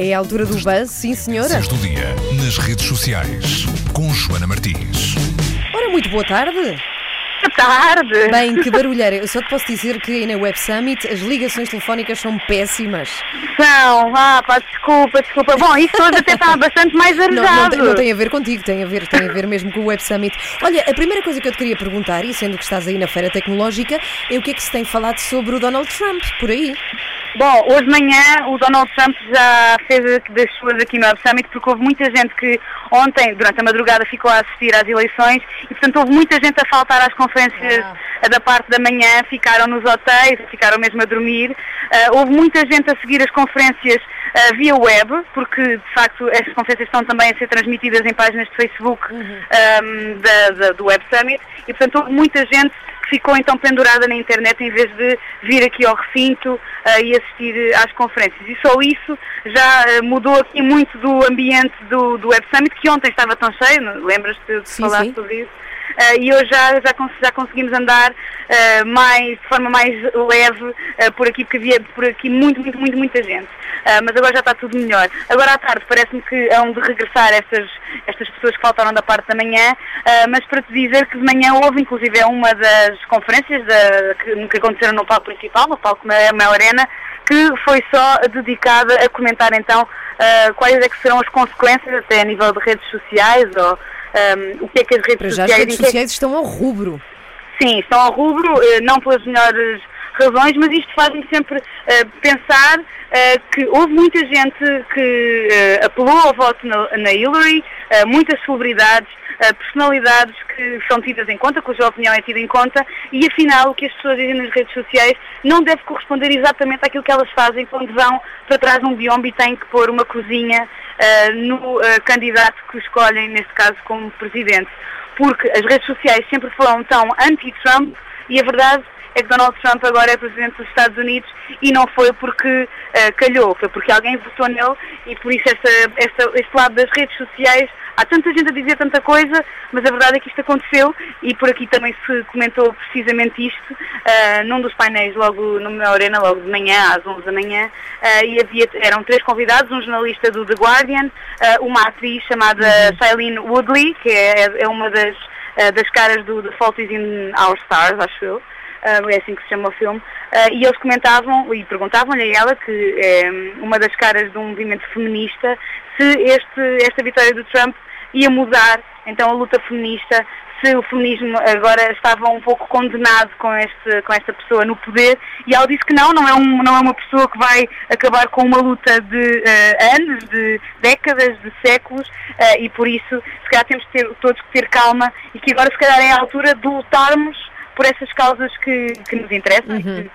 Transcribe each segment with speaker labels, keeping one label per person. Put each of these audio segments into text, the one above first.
Speaker 1: É a altura do buzz, sim senhora.
Speaker 2: Do dia nas redes sociais com Joana Martins.
Speaker 1: Ora, muito boa tarde.
Speaker 3: Boa tarde.
Speaker 1: Bem, que barulheira. Eu só te posso dizer que aí na Web Summit as ligações telefónicas são péssimas.
Speaker 3: São, ah, pá, desculpa, desculpa. Bom, isso hoje até está bastante mais
Speaker 1: Não, não,
Speaker 3: arejado.
Speaker 1: tem, não tem a ver contigo, tem a ver, tem a ver mesmo com o Web Summit. Olha, a primeira coisa que eu te queria perguntar, e sendo que estás aí na feira tecnológica, é o que é que se tem falado sobre o Donald Trump, por aí.
Speaker 3: Bom, hoje de manhã o Donald Trump já fez das suas aqui no Web Summit porque houve muita gente que ontem, durante a madrugada, ficou a assistir às eleições e, portanto, houve muita gente a faltar às conferências
Speaker 1: Ah.
Speaker 3: da parte da manhã, ficaram nos hotéis, ficaram mesmo a dormir. Ah, houve muita gente a seguir as conferências ah, via web, porque, de facto, estas conferências estão também a ser transmitidas em páginas de Facebook ahm, da- da- do Web Summit e, portanto, houve muita gente ficou então pendurada na internet em vez de vir aqui ao recinto ah, e assistir eh, às conferências. E só isso já eh, mudou aqui muito do ambiente do, do Web Summit, que ontem estava tão cheio, lembras-te de
Speaker 1: Sim,
Speaker 3: falar
Speaker 1: sim.
Speaker 3: sobre isso? Ah, e hoje já, já, já conseguimos andar ah, mais, de forma mais leve ah, por aqui, porque havia por aqui muito, muito, muito, muita gente. Mas agora já está tudo melhor. Agora à tarde parece-me que hão de regressar estas, estas pessoas que faltaram da parte da manhã, mas para te dizer que de manhã houve inclusive uma das conferências da- que, que aconteceram no palco principal, no palco Mel Arena, que foi só dedicada a comentar então ah, quais é que serão as consequências até a nível de redes sociais ou ahm, o que é que as redes
Speaker 1: Para já as
Speaker 3: sociais
Speaker 1: redes
Speaker 3: é que-
Speaker 1: sociais estão ao rubro.
Speaker 3: Sim, estão ao rubro, eh, não pelas melhores razões, mas isto faz-me sempre eh, pensar eh, que houve muita gente que eh, apelou ao voto na, na Hillary, muitas celebridades, personalidades que são tidas em conta, cuja opinião é tida em conta, e afinal o que as pessoas dizem nas redes sociais não deve corresponder exatamente àquilo que elas fazem quando vão para trás de um biombo e têm que pôr uma cozinha eh, no eh, candidato que escolhem, neste caso, como presidente. Porque as redes sociais sempre foram tão anti-Trump e a verdade é que Donald Trump agora é presidente dos Estados Unidos e não foi porque eh, calhou, foi porque alguém votou nele e por isso esta, esta- este lado das redes sociais há tanta gente a dizer tanta coisa, mas a verdade é que isto aconteceu e por aqui também se comentou precisamente isto eh, num dos painéis logo meu arena, logo de manhã, às 11 da manhã, eh, e havia, eram três convidados, um jornalista do The Guardian, eh, uma atriz chamada Shailene Woodley, que é, é uma das, das caras do The Fault is in Our Stars, acho eu, é assim que se chama o filme, Ah, e eles comentavam e perguntavam-lhe a ela, que é uma das caras de um movimento feminista, se este, esta vitória do Trump ia mudar então a luta feminista, se o feminismo agora estava um pouco condenado com, este, com esta pessoa no poder, e ela disse que não, não é, um, não é uma pessoa que vai acabar com uma luta de ah, anos, de décadas, de séculos, ah, e por isso se calhar temos ter, todos que ter calma e que agora se calhar é a altura de lutarmos por essas causas que, que nos interessam e que,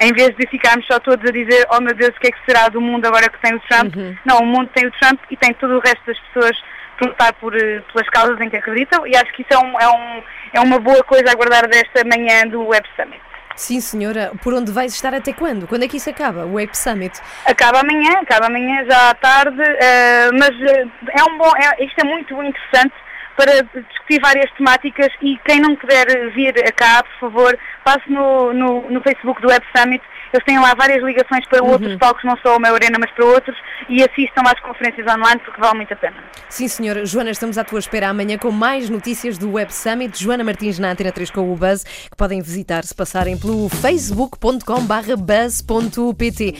Speaker 3: em vez de ficarmos só todos a dizer oh meu Deus, o que é que será do mundo agora que tem o Trump? Não, o mundo tem o Trump e tem todo o resto das pessoas por lutar por, eh, pelas causas em que acreditam e acho que isso é, um, é, um, é uma boa coisa a guardar desta manhã do Web Summit.
Speaker 1: Sim, senhora. Por onde vais estar até quando? Quando é que isso acaba? O Web Summit?
Speaker 3: Acaba amanhã, acaba amanhã já à tarde, eh, mas eh, é um bom, é, isto é muito interessante para discutir várias temáticas e quem não puder vir cá, por favor, passe no, no, no Facebook do Web Summit. Eles têm lá várias ligações para outros palcos, não só o meu Arena, mas para outros, e assistam às conferências online porque vale muito a pena.
Speaker 1: Sim, senhora. Joana, estamos à tua espera amanhã com mais notícias do Web Summit. Joana Martins na Antena 3 com o Buzz, que podem visitar se passarem pelo facebook.com/buzz.pt.